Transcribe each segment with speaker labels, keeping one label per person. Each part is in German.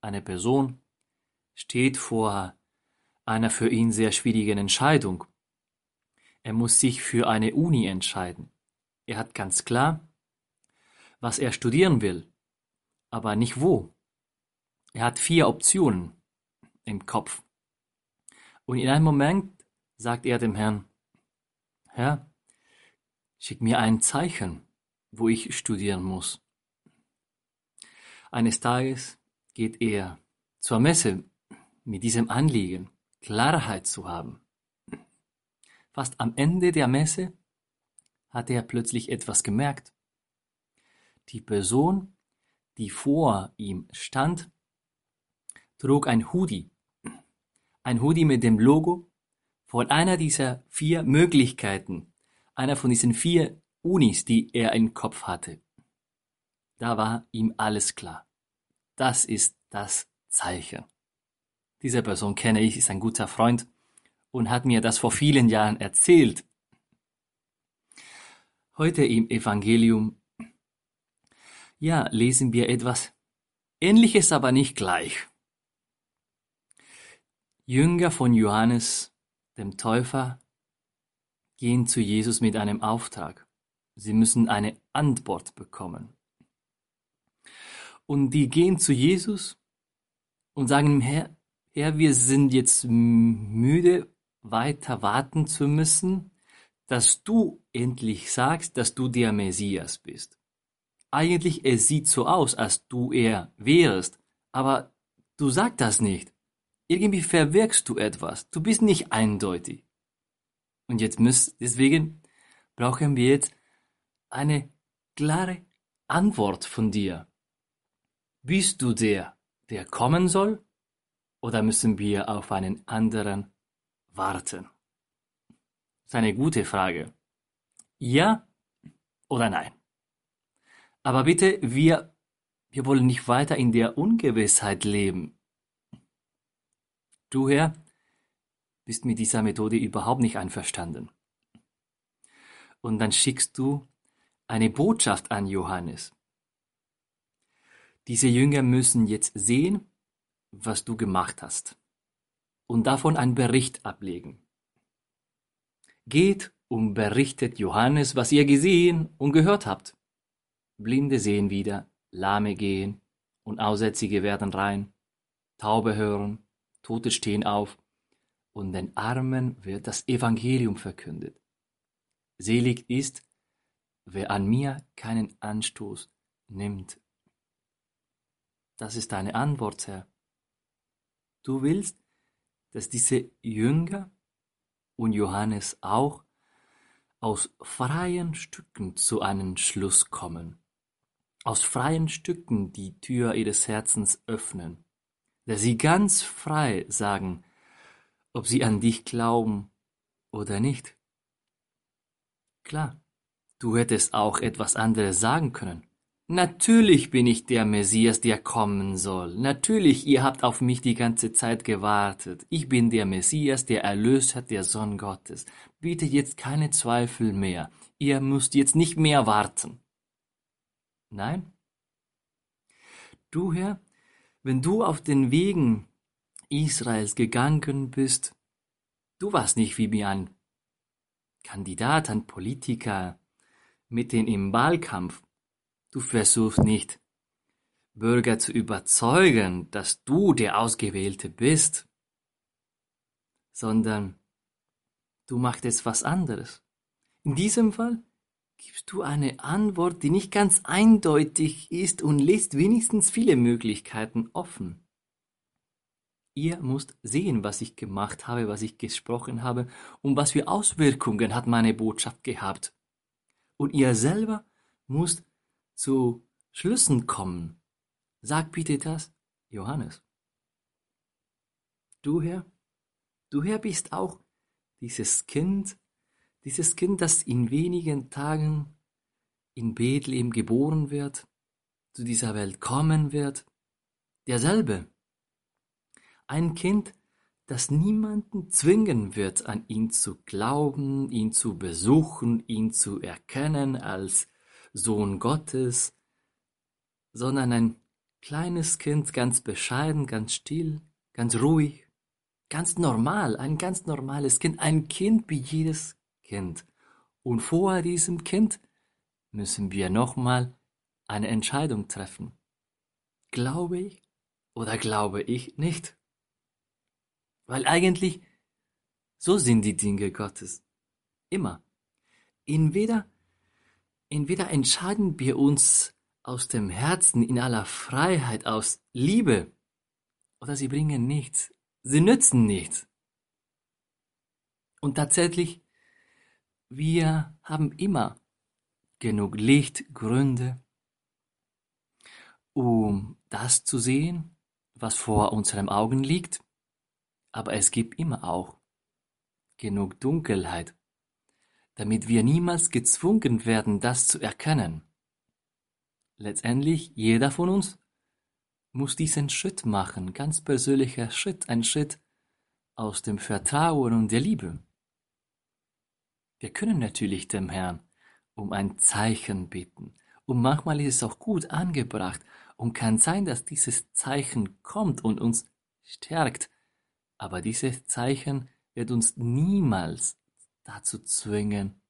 Speaker 1: Eine Person steht vor einer für ihn sehr schwierigen Entscheidung. Er muss sich für eine Uni entscheiden. Er hat ganz klar, was er studieren will, aber nicht wo. Er hat vier Optionen im Kopf. Und in einem Moment sagt er dem Herrn, Herr, schick mir ein Zeichen, wo ich studieren muss. Eines Tages geht er zur Messe mit diesem Anliegen, Klarheit zu haben. Fast am Ende der Messe hat er plötzlich etwas gemerkt. Die Person, die vor ihm stand, trug ein Hoodie. Ein Hoodie mit dem Logo von einer dieser vier Möglichkeiten, einer von diesen vier Unis, die er im Kopf hatte. Da war ihm alles klar. Das ist das Zeichen. Diese Person kenne ich, ist ein guter Freund und hat mir das vor vielen Jahren erzählt. Heute im Evangelium, ja, lesen wir etwas Ähnliches, aber nicht gleich. Jünger von Johannes, dem Täufer, gehen zu Jesus mit einem Auftrag. Sie müssen eine Antwort bekommen. Und die gehen zu Jesus und sagen ihm, Herr, Herr, wir sind jetzt müde, weiter warten zu müssen, dass du endlich sagst, dass du der Messias bist. Eigentlich, es sieht so aus, als du er wärst, aber du sagst das nicht. Irgendwie verwirkst du etwas. Du bist nicht eindeutig. Und jetzt müsst, deswegen brauchen wir jetzt eine klare Antwort von dir. Bist du der, der kommen soll, oder müssen wir auf einen anderen warten? Das ist eine gute Frage. Ja oder nein? Aber bitte, wir, wir wollen nicht weiter in der Ungewissheit leben. Du, Herr, bist mit dieser Methode überhaupt nicht einverstanden. Und dann schickst du eine Botschaft an Johannes. Diese Jünger müssen jetzt sehen, was du gemacht hast und davon einen Bericht ablegen. Geht und berichtet Johannes, was ihr gesehen und gehört habt. Blinde sehen wieder, Lahme gehen und Aussätzige werden rein, Taube hören, Tote stehen auf und den Armen wird das Evangelium verkündet. Selig ist, wer an mir keinen Anstoß nimmt das ist deine Antwort, Herr. Du willst, dass diese Jünger und Johannes auch aus freien Stücken zu einem Schluss kommen, aus freien Stücken die Tür ihres Herzens öffnen, dass sie ganz frei sagen, ob sie an dich glauben oder nicht. Klar, du hättest auch etwas anderes sagen können. Natürlich bin ich der Messias, der kommen soll. Natürlich, ihr habt auf mich die ganze Zeit gewartet. Ich bin der Messias, der Erlöser, der Sohn Gottes. Bitte jetzt keine Zweifel mehr. Ihr müsst jetzt nicht mehr warten. Nein? Du, Herr, wenn du auf den Wegen Israels gegangen bist, du warst nicht wie ein Kandidat, ein Politiker, mitten im Wahlkampf Du versuchst nicht, Bürger zu überzeugen, dass du der Ausgewählte bist, sondern du machst es was anderes. In diesem Fall gibst du eine Antwort, die nicht ganz eindeutig ist und lässt wenigstens viele Möglichkeiten offen. Ihr müsst sehen, was ich gemacht habe, was ich gesprochen habe und was für Auswirkungen hat meine Botschaft gehabt. Und ihr selber müsst zu Schlüssen kommen. Sag bitte das. Johannes. Du Herr, du Herr bist auch dieses Kind, dieses Kind, das in wenigen Tagen in Bethlehem geboren wird, zu dieser Welt kommen wird, derselbe. Ein Kind, das niemanden zwingen wird, an ihn zu glauben, ihn zu besuchen, ihn zu erkennen als Sohn Gottes, sondern ein kleines Kind, ganz bescheiden, ganz still, ganz ruhig, ganz normal, ein ganz normales Kind, ein Kind wie jedes Kind. Und vor diesem Kind müssen wir nochmal eine Entscheidung treffen. Glaube ich oder glaube ich nicht? Weil eigentlich so sind die Dinge Gottes. Immer. Entweder, entweder entscheiden wir uns aus dem Herzen in aller Freiheit, aus Liebe, oder sie bringen nichts. Sie nützen nichts. Und tatsächlich, wir haben immer genug Lichtgründe, um das zu sehen, was vor unseren Augen liegt, aber es gibt immer auch genug Dunkelheit, damit wir niemals gezwungen werden, das zu erkennen. Letztendlich, jeder von uns muss diesen Schritt machen, ganz persönlicher Schritt, ein Schritt aus dem Vertrauen und der Liebe. Wir können natürlich dem Herrn um ein Zeichen bitten. Und manchmal ist es auch gut angebracht und kann sein, dass dieses Zeichen kommt und uns stärkt. Aber dieses Zeichen wird uns niemals dazu zwingen,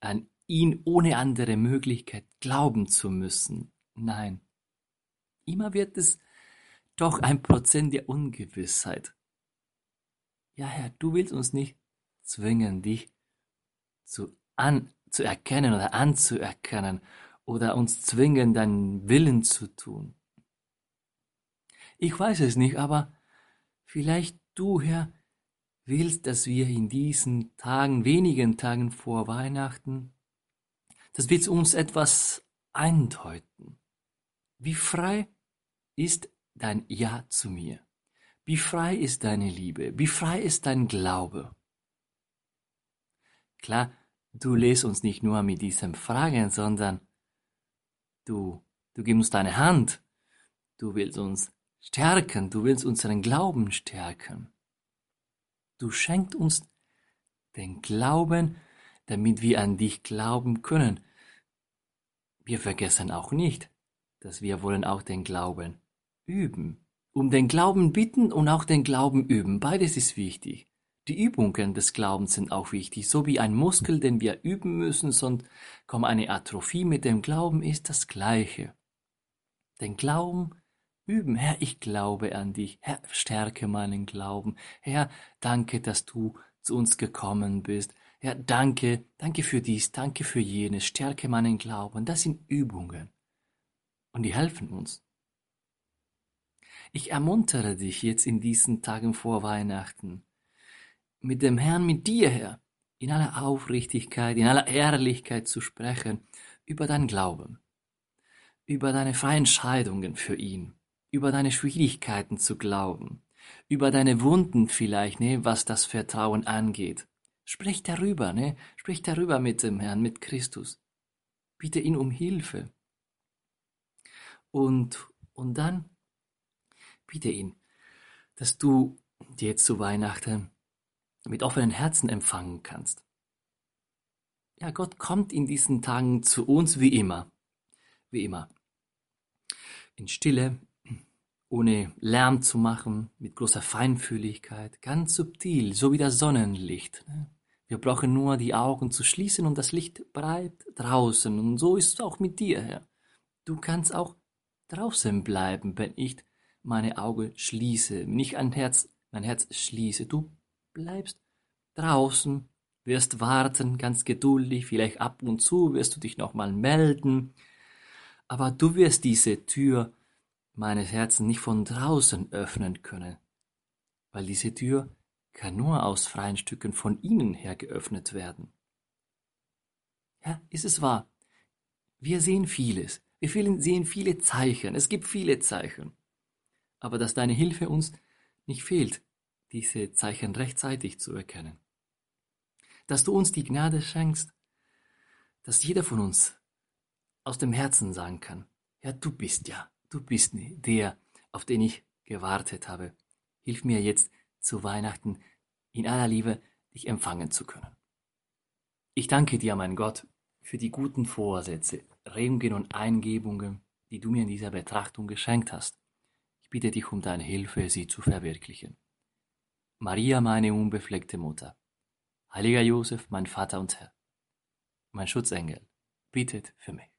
Speaker 1: an ihn ohne andere Möglichkeit glauben zu müssen. Nein. Immer wird es doch ein Prozent der Ungewissheit. Ja, Herr, du willst uns nicht zwingen, dich zu an, zu erkennen oder anzuerkennen oder uns zwingen, deinen Willen zu tun. Ich weiß es nicht, aber vielleicht du, Herr, willst, dass wir in diesen Tagen, wenigen Tagen vor Weihnachten, dass wir uns etwas eindeuten. Wie frei ist dein Ja zu mir? Wie frei ist deine Liebe? Wie frei ist dein Glaube? Klar, du lässt uns nicht nur mit diesem Fragen, sondern du, du gibst uns deine Hand. Du willst uns stärken, du willst unseren Glauben stärken. Du schenkst uns den Glauben, damit wir an dich glauben können. Wir vergessen auch nicht, dass wir wollen auch den Glauben üben. Um den Glauben bitten und auch den Glauben üben. Beides ist wichtig. Die Übungen des Glaubens sind auch wichtig, so wie ein Muskel, den wir üben müssen, sonst kommt eine Atrophie mit dem Glauben, ist das Gleiche. Den Glauben üben. Herr, ich glaube an dich. Herr, stärke meinen Glauben. Herr, danke, dass du zu uns gekommen bist. Herr, danke, danke für dies, danke für jenes. Stärke meinen Glauben. Das sind Übungen. Und die helfen uns. Ich ermuntere dich jetzt in diesen Tagen vor Weihnachten mit dem Herrn, mit dir, Herr, in aller Aufrichtigkeit, in aller Ehrlichkeit zu sprechen über dein Glauben, über deine freien Entscheidungen für ihn, über deine Schwierigkeiten zu glauben, über deine Wunden vielleicht, ne, was das Vertrauen angeht. Sprich darüber, ne, sprich darüber mit dem Herrn, mit Christus. Bitte ihn um Hilfe. Und, und dann bitte ihn, dass du dir jetzt zu Weihnachten mit offenen Herzen empfangen kannst. Ja, Gott kommt in diesen Tagen zu uns wie immer, wie immer. In Stille, ohne Lärm zu machen, mit großer Feinfühligkeit, ganz subtil, so wie das Sonnenlicht. Ne? Wir brauchen nur die Augen zu schließen und das Licht bleibt draußen. Und so ist es auch mit dir, Herr. Du kannst auch draußen bleiben, wenn ich meine Augen schließe, wenn ich ein Herz, mein Herz schließe. Du bleibst draußen, wirst warten, ganz geduldig, vielleicht ab und zu wirst du dich nochmal melden, aber du wirst diese Tür meines Herzens nicht von draußen öffnen können, weil diese Tür kann nur aus freien Stücken von innen her geöffnet werden. Ja, ist es wahr? Wir sehen vieles. Wir sehen viele Zeichen. Es gibt viele Zeichen. aber dass deine Hilfe uns nicht fehlt, diese Zeichen rechtzeitig zu erkennen. Dass du uns die Gnade schenkst, dass jeder von uns aus dem Herzen sagen kann, ja, du bist ja, du bist der, auf den ich gewartet habe. Hilf mir jetzt zu Weihnachten in aller Liebe dich empfangen zu können. Ich danke dir, mein Gott, für die guten Vorsätze, Regungen und Eingebungen, die du mir in dieser Betrachtung geschenkt hast. Ich bitte dich um deine Hilfe, sie zu verwirklichen. Maria, meine unbefleckte Mutter, heiliger Josef, mein Vater und Herr, mein Schutzengel, bittet für mich.